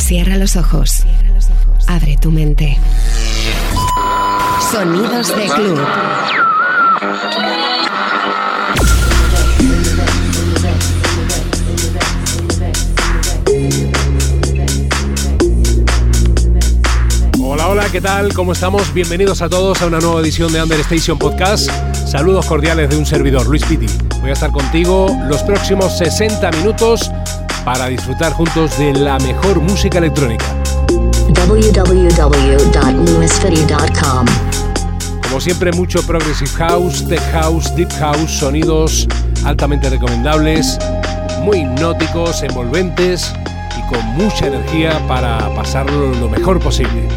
Cierra los ojos. Abre tu mente. Sonidos de club. Hola, hola, ¿qué tal? ¿Cómo estamos? Bienvenidos a todos a una nueva edición de Understation Podcast. Saludos cordiales de un servidor, Luis Piti. Voy a estar contigo los próximos 60 minutos para disfrutar juntos de la mejor música electrónica. www.lewisfitty.com. Como siempre, mucho Progressive House, Tech House, Deep House, sonidos altamente recomendables, muy hipnóticos, envolventes y con mucha energía para pasarlo lo mejor posible.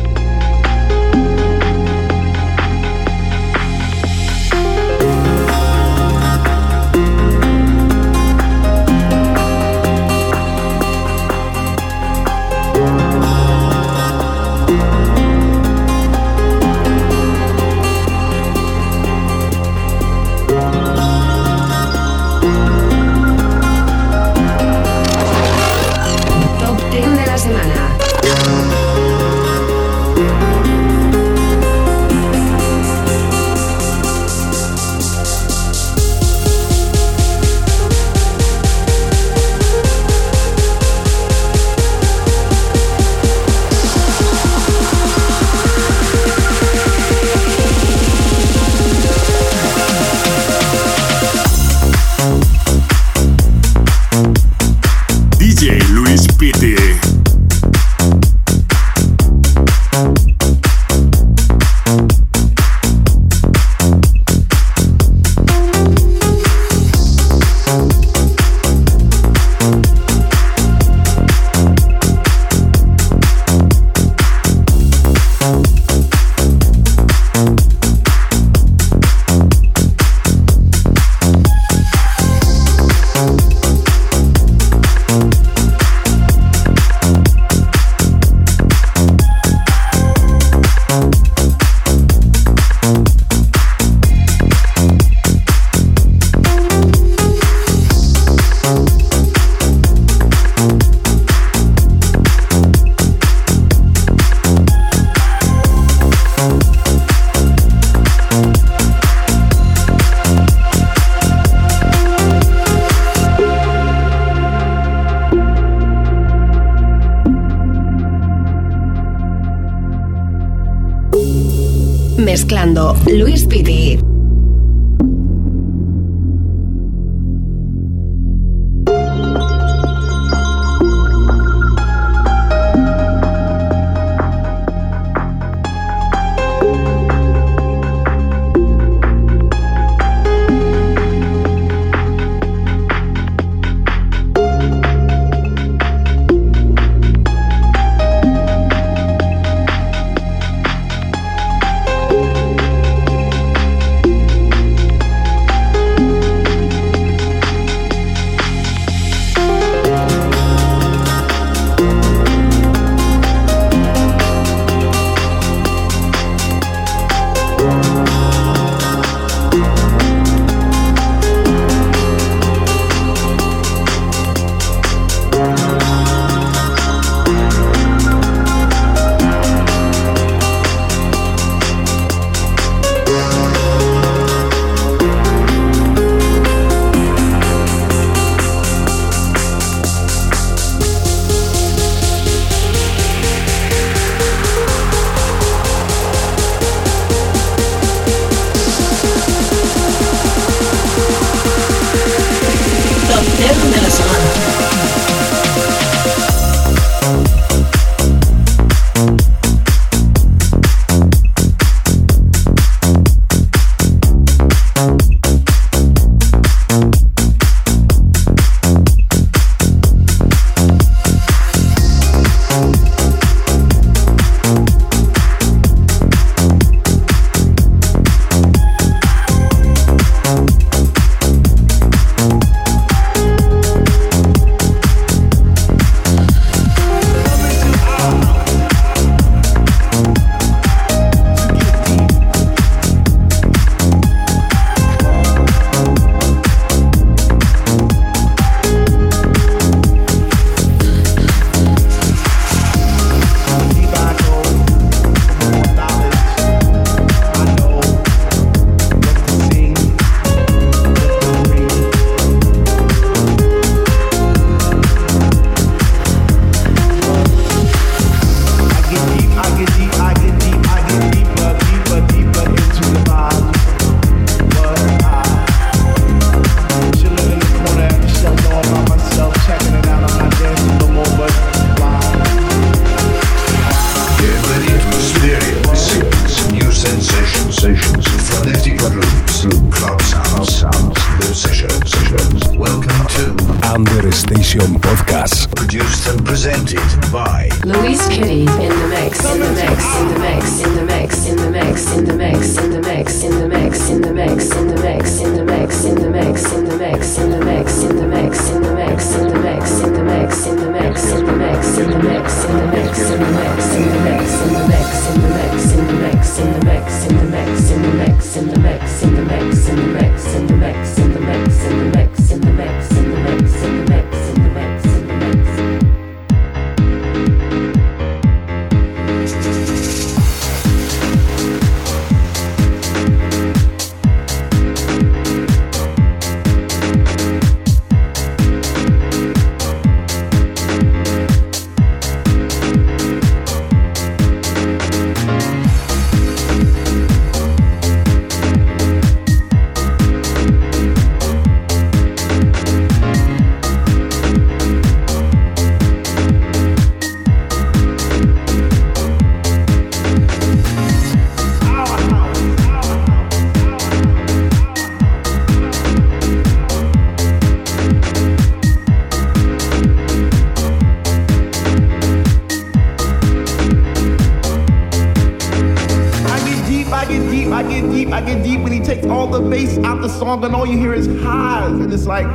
Song and all you hear is highs, and it's like,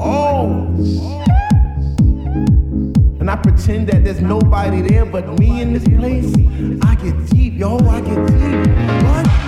oh. And I pretend that there's nobody there but me in this place. I get deep, yo, I get deep. What?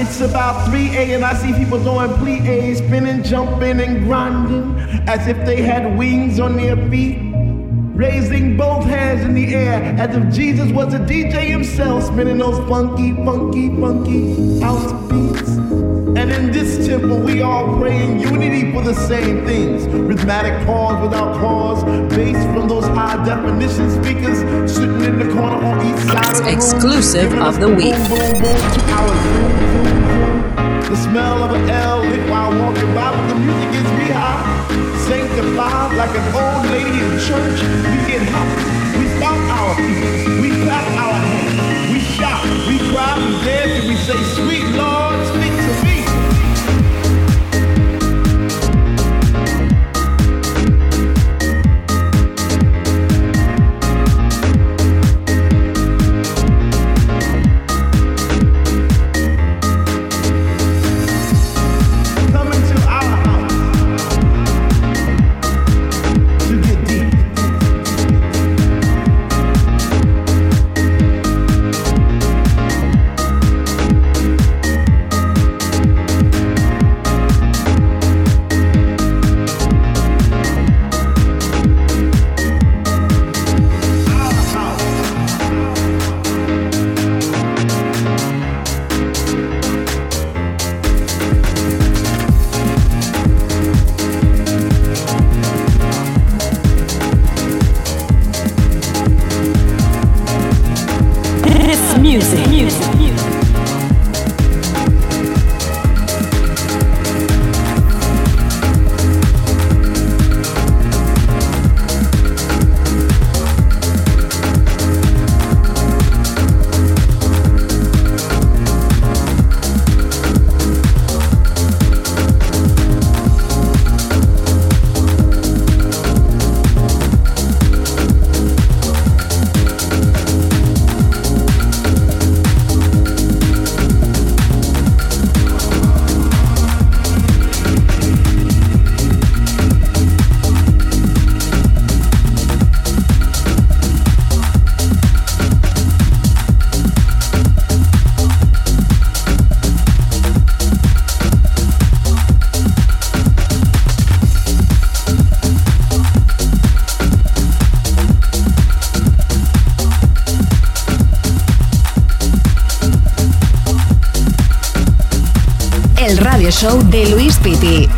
It's about 3A and I see people doing plie, spinning, jumping, and grinding as if they had wings on their feet. Raising both hands in the air as if Jesus was a DJ himself, spinning those funky, funky, funky house beats. And in this temple, we all pray in unity for the same things. Rhythmic pause without cause, bass from those high definition speakers sitting in the corner on each side of the Exclusive room. of the week. Boom, boom, boom, The smell of an L lit while walking by, but the music gets me high. Sanctified like an old lady in church. We get hot, we stomp our feet, we clap our hands, we shout, we cry, we dance, Show de Luis Piti.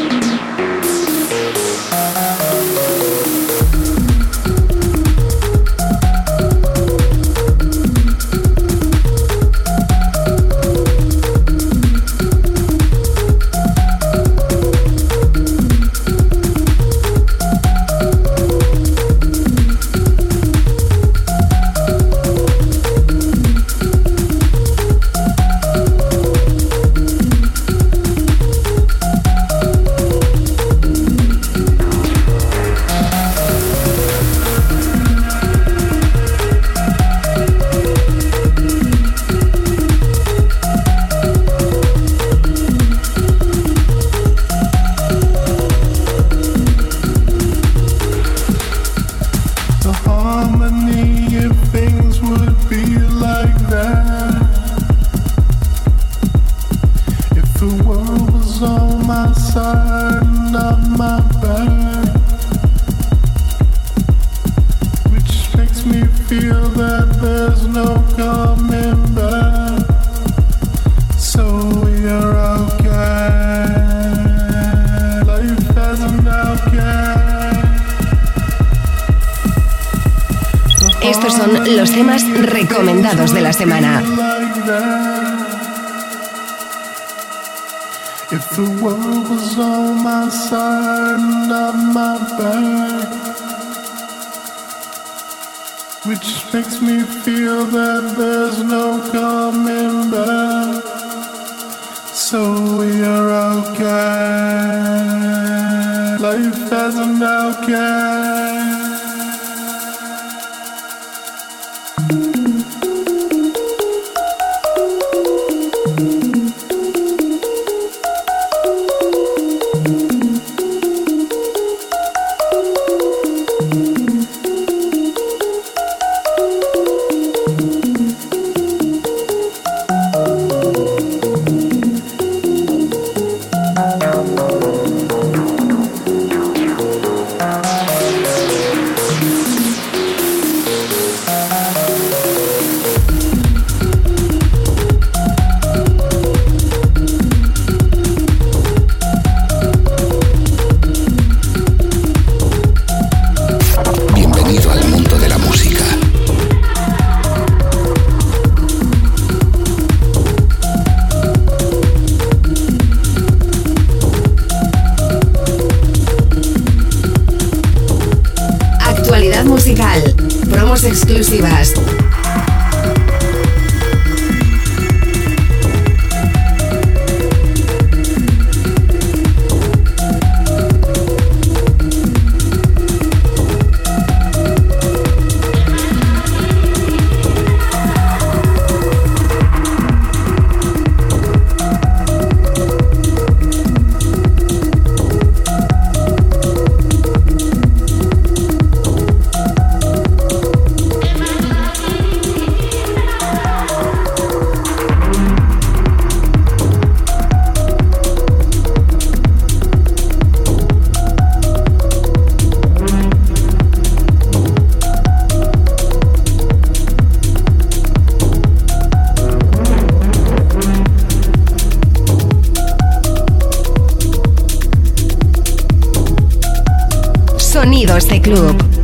Sonidos de Club.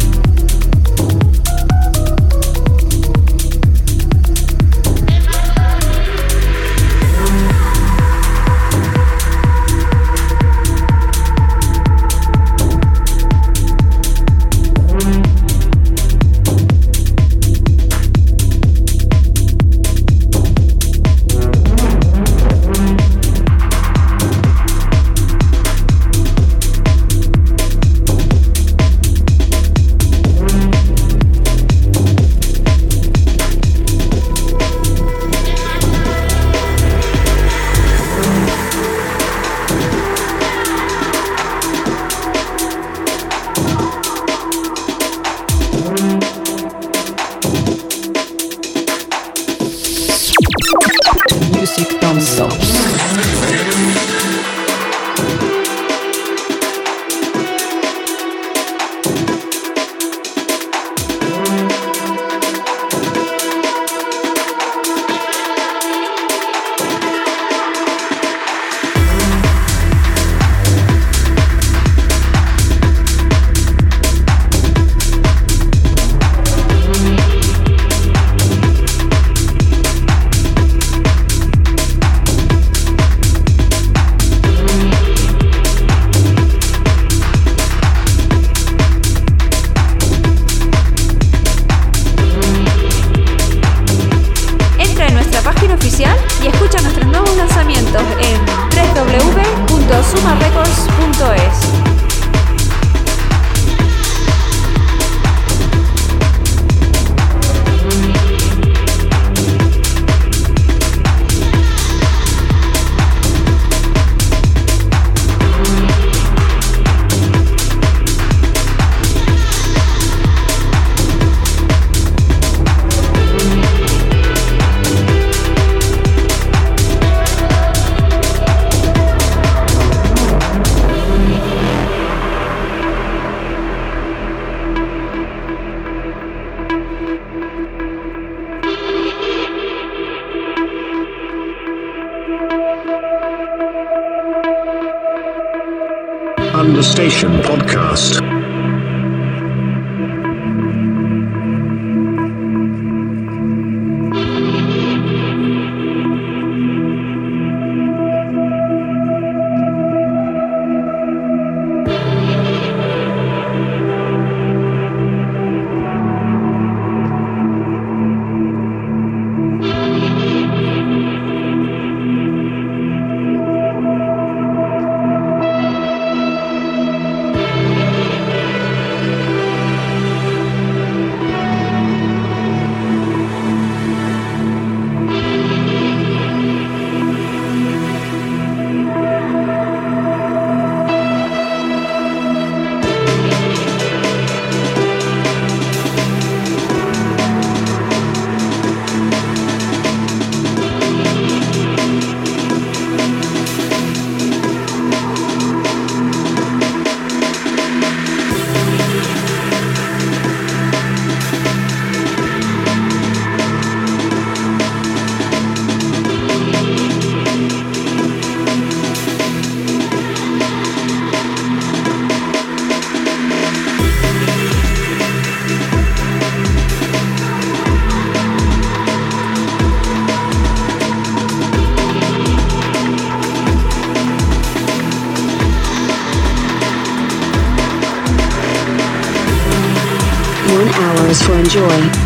Enjoy.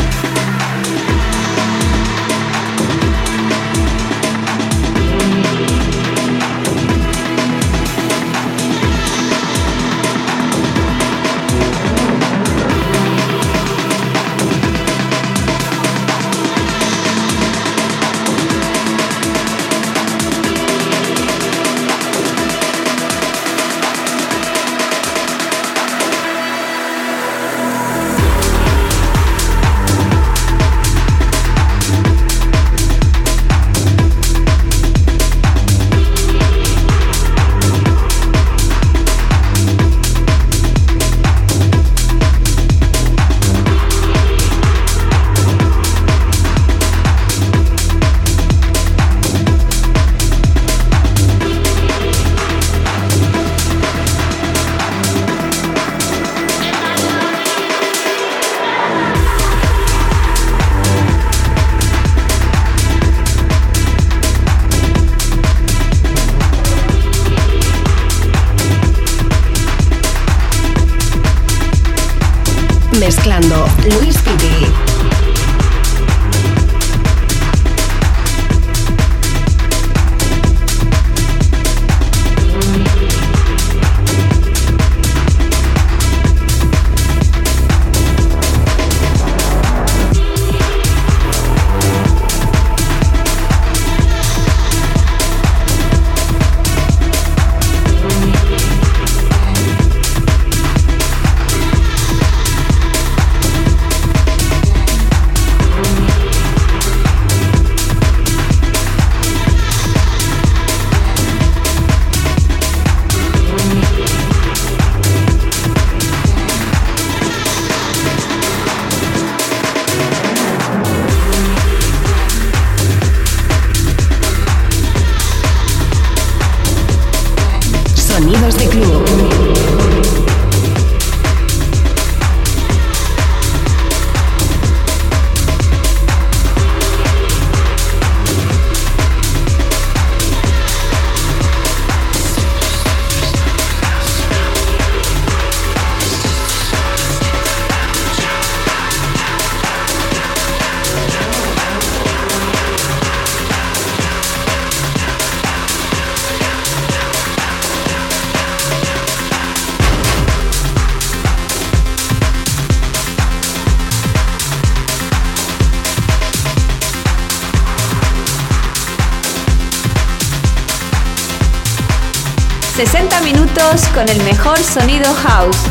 Mejor sonido house.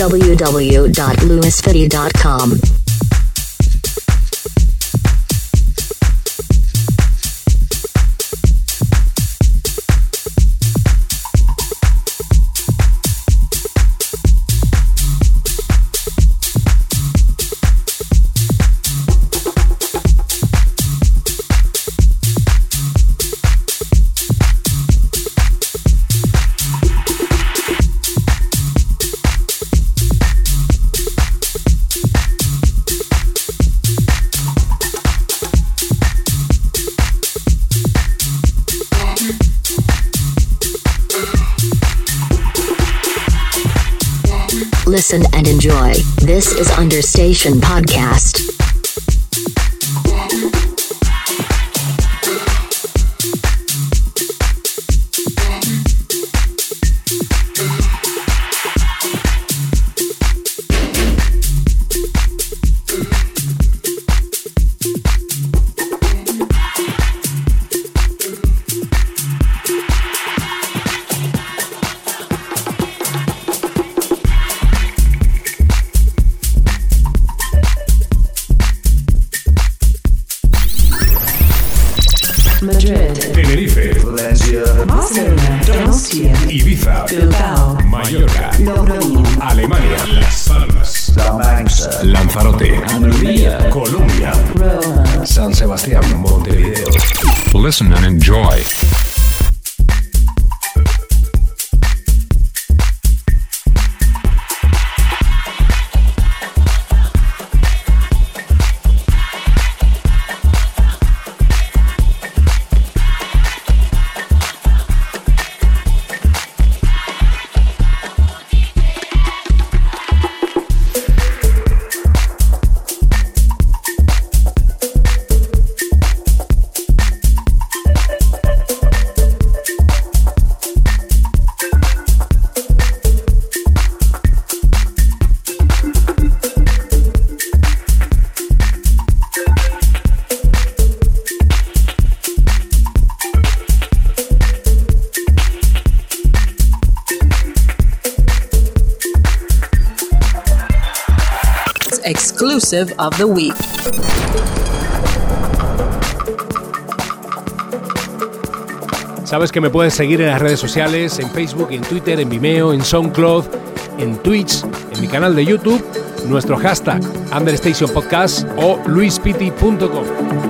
www.lewisfitty.com. This is Understation Podcast. Of the week. Sabes que me puedes seguir en las redes sociales, en Facebook, en Twitter, en Vimeo, en SoundCloud, en Twitch, en mi canal de YouTube, nuestro hashtag Understation Podcast o luispiti.com.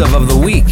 Of the week.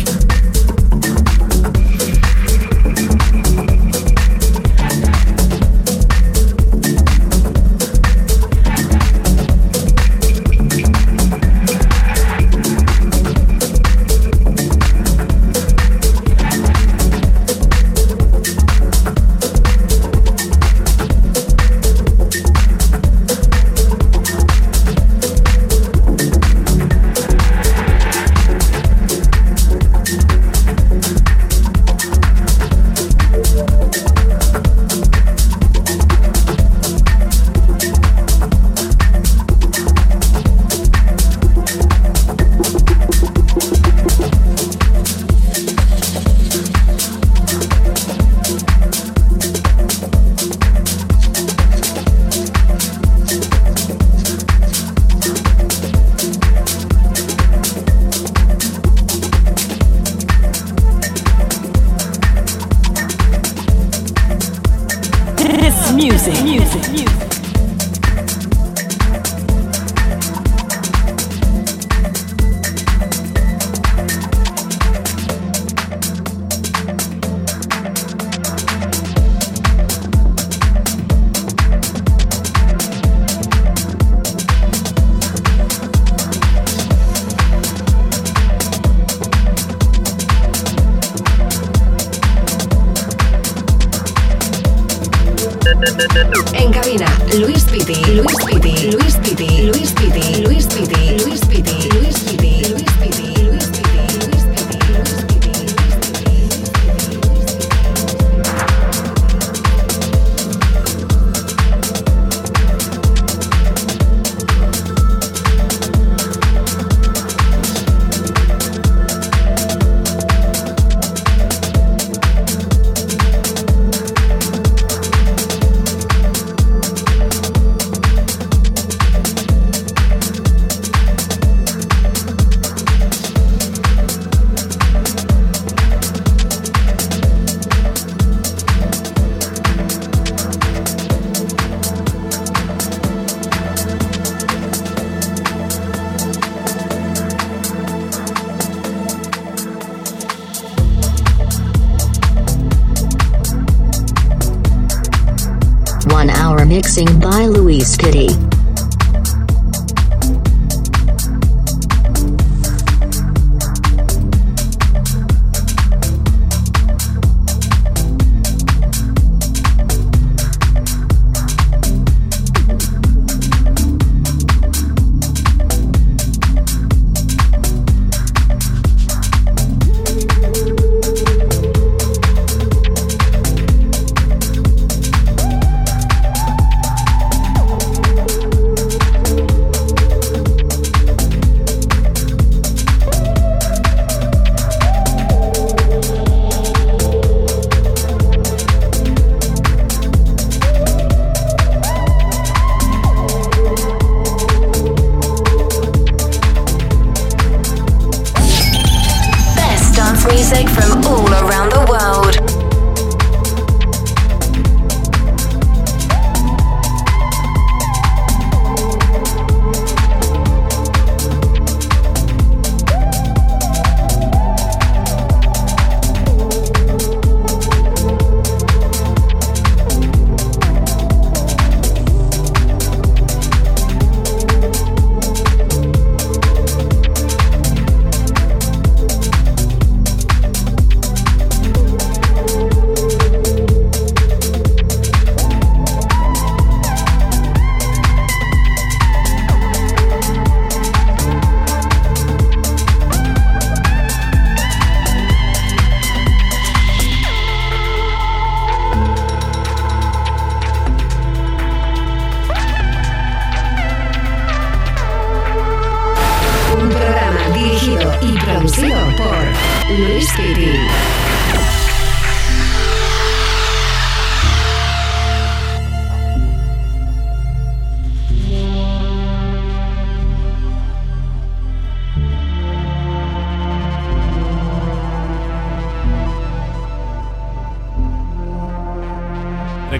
Mixing by Luis Kitty.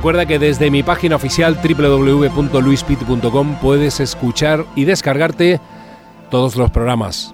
Recuerda que desde mi página oficial www.luispit.com puedes escuchar y descargarte todos los programas.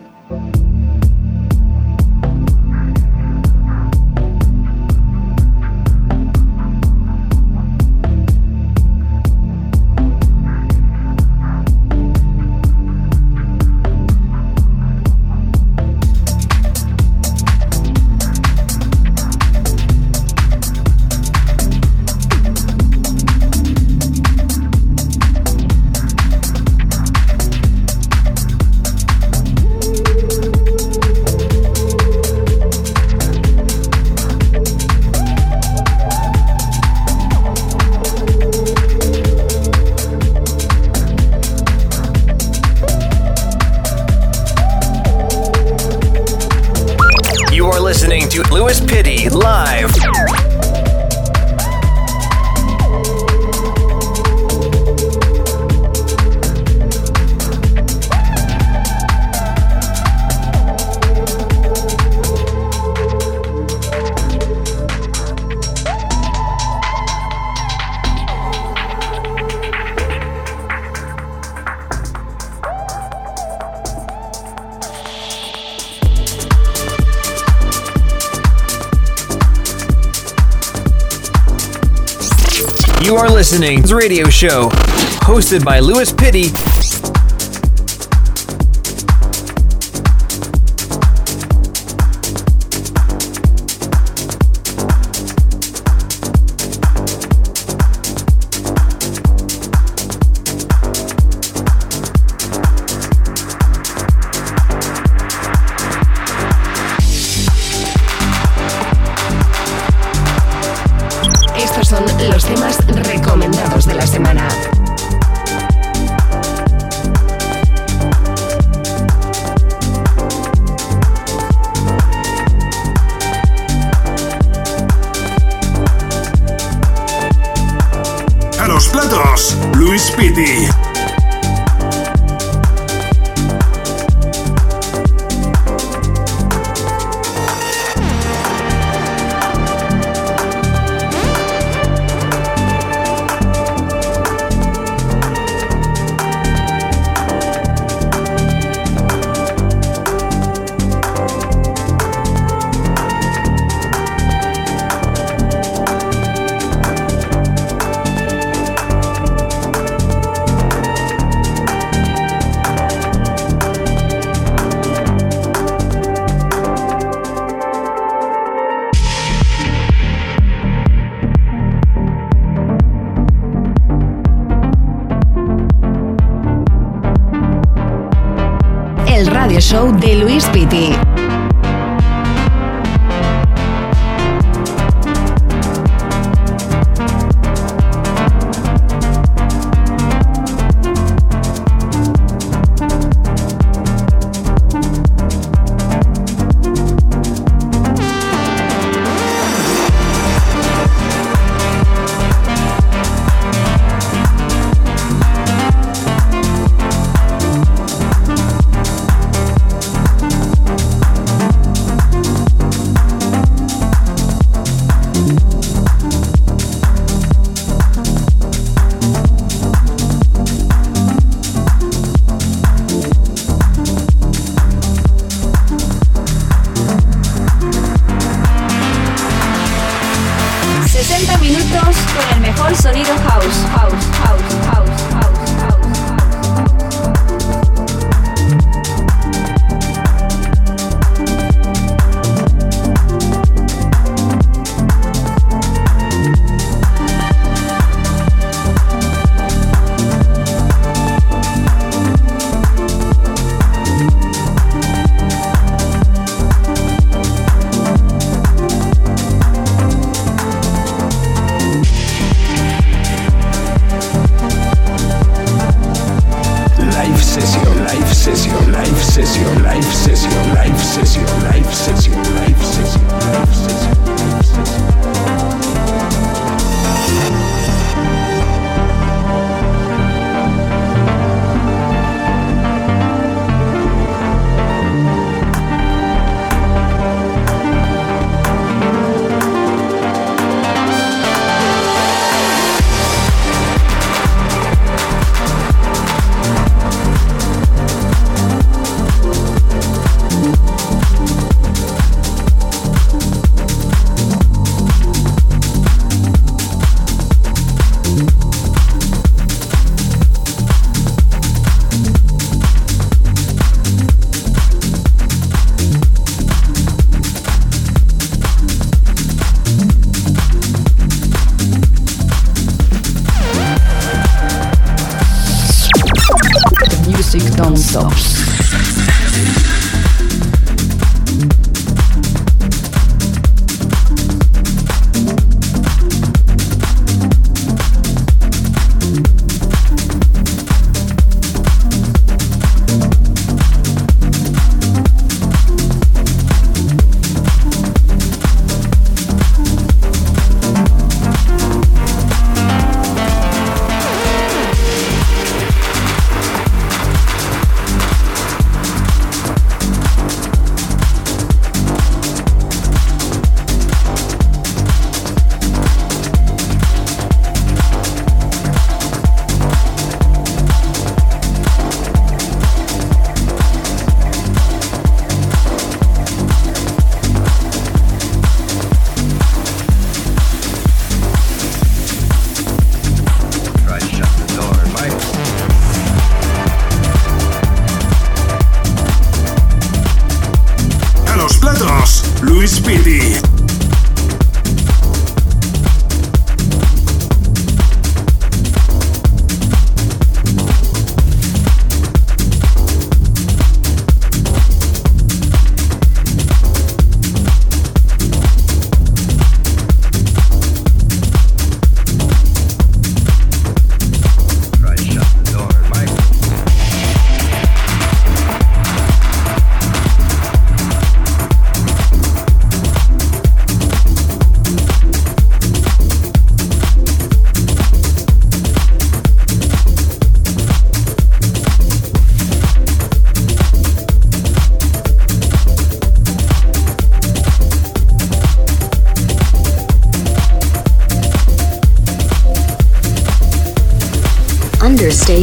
You are listening to the radio show hosted by Lewis Pitty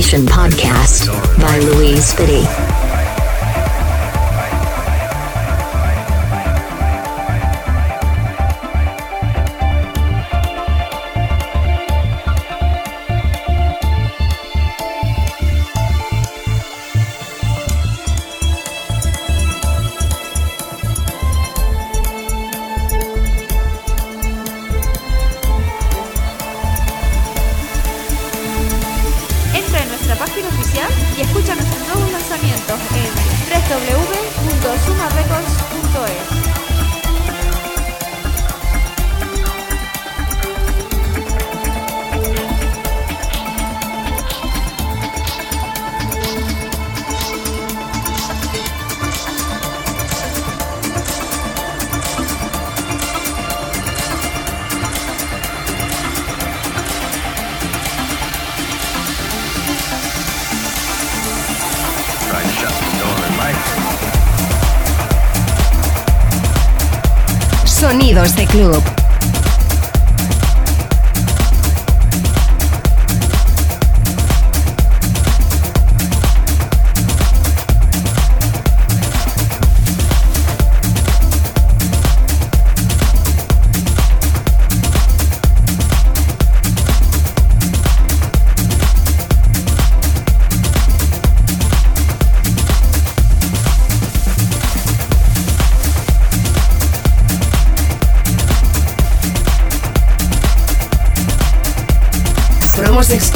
Podcast by Louise Fitty.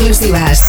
Exclusivas.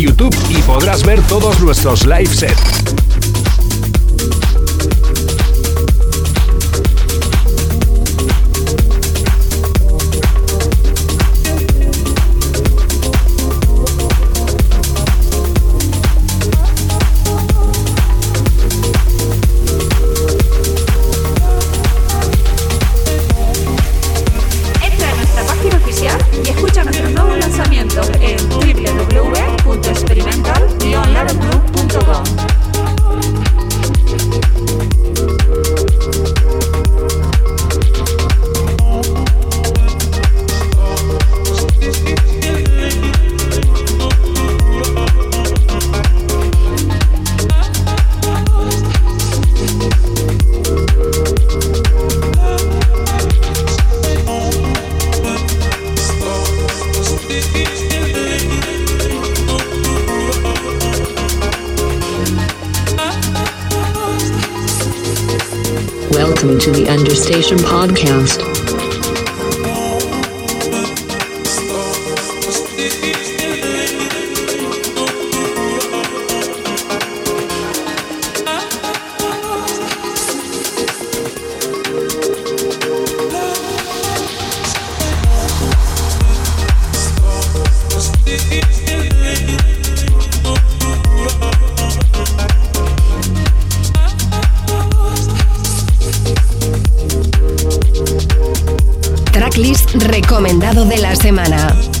YouTube y podrás ver todos nuestros live sets. De la semana.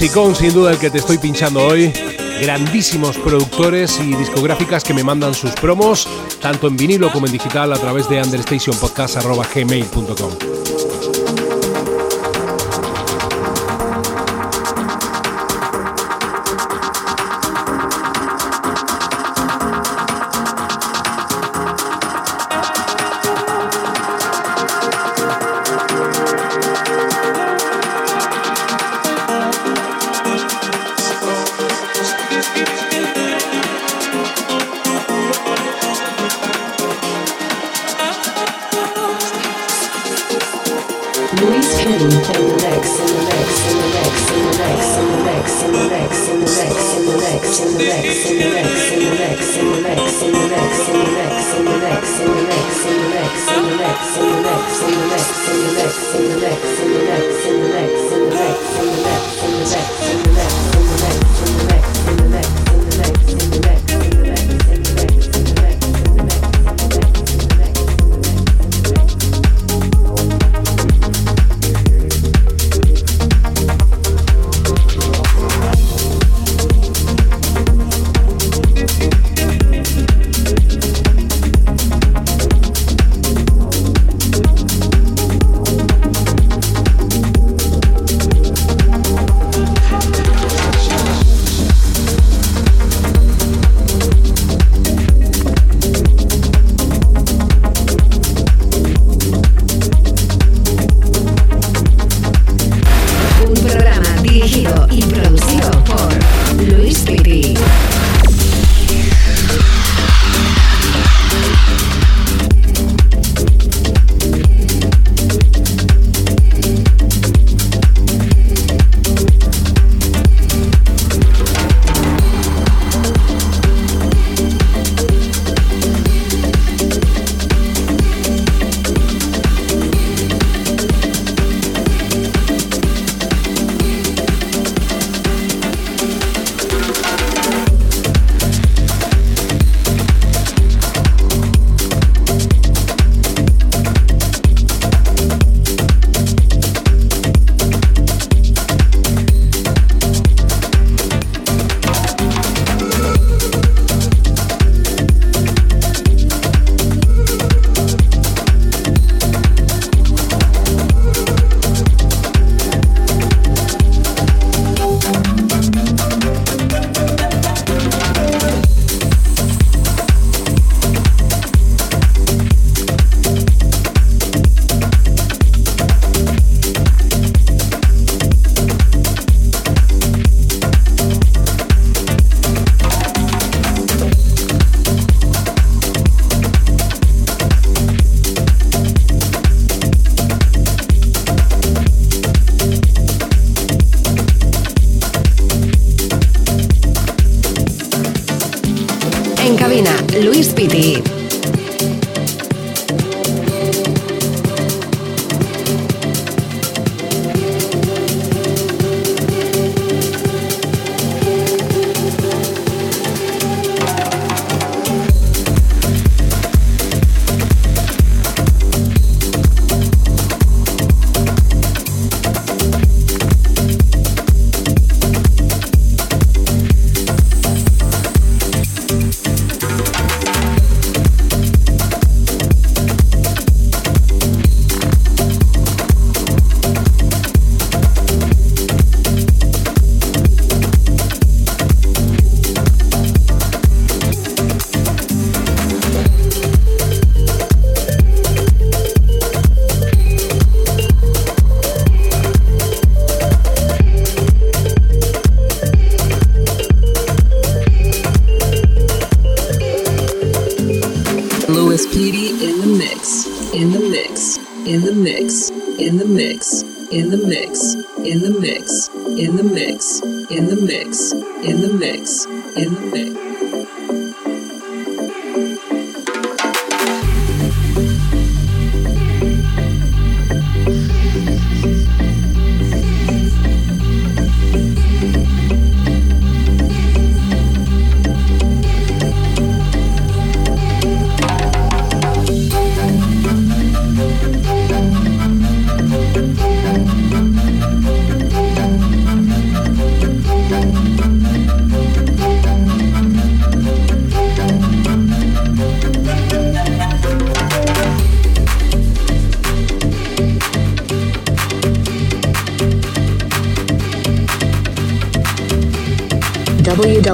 Musicón sin duda el que te estoy pinchando hoy. Grandísimos productores y discográficas que me mandan sus promos, tanto en vinilo como en digital, a través de understationpodcast.gmail.com.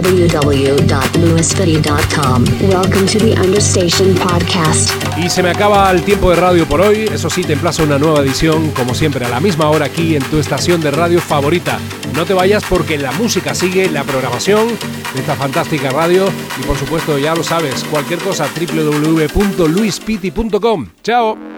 www.lewisfitty.com. Welcome to the Understation Podcast. Y se me acaba el tiempo de radio por hoy. Eso sí, te emplazo una nueva edición, como siempre, a la misma hora aquí en tu estación de radio favorita. No te vayas porque la música sigue, la programación de esta fantástica radio. Y por supuesto, ya lo sabes, cualquier cosa, www.luispiti.com. ¡Chao!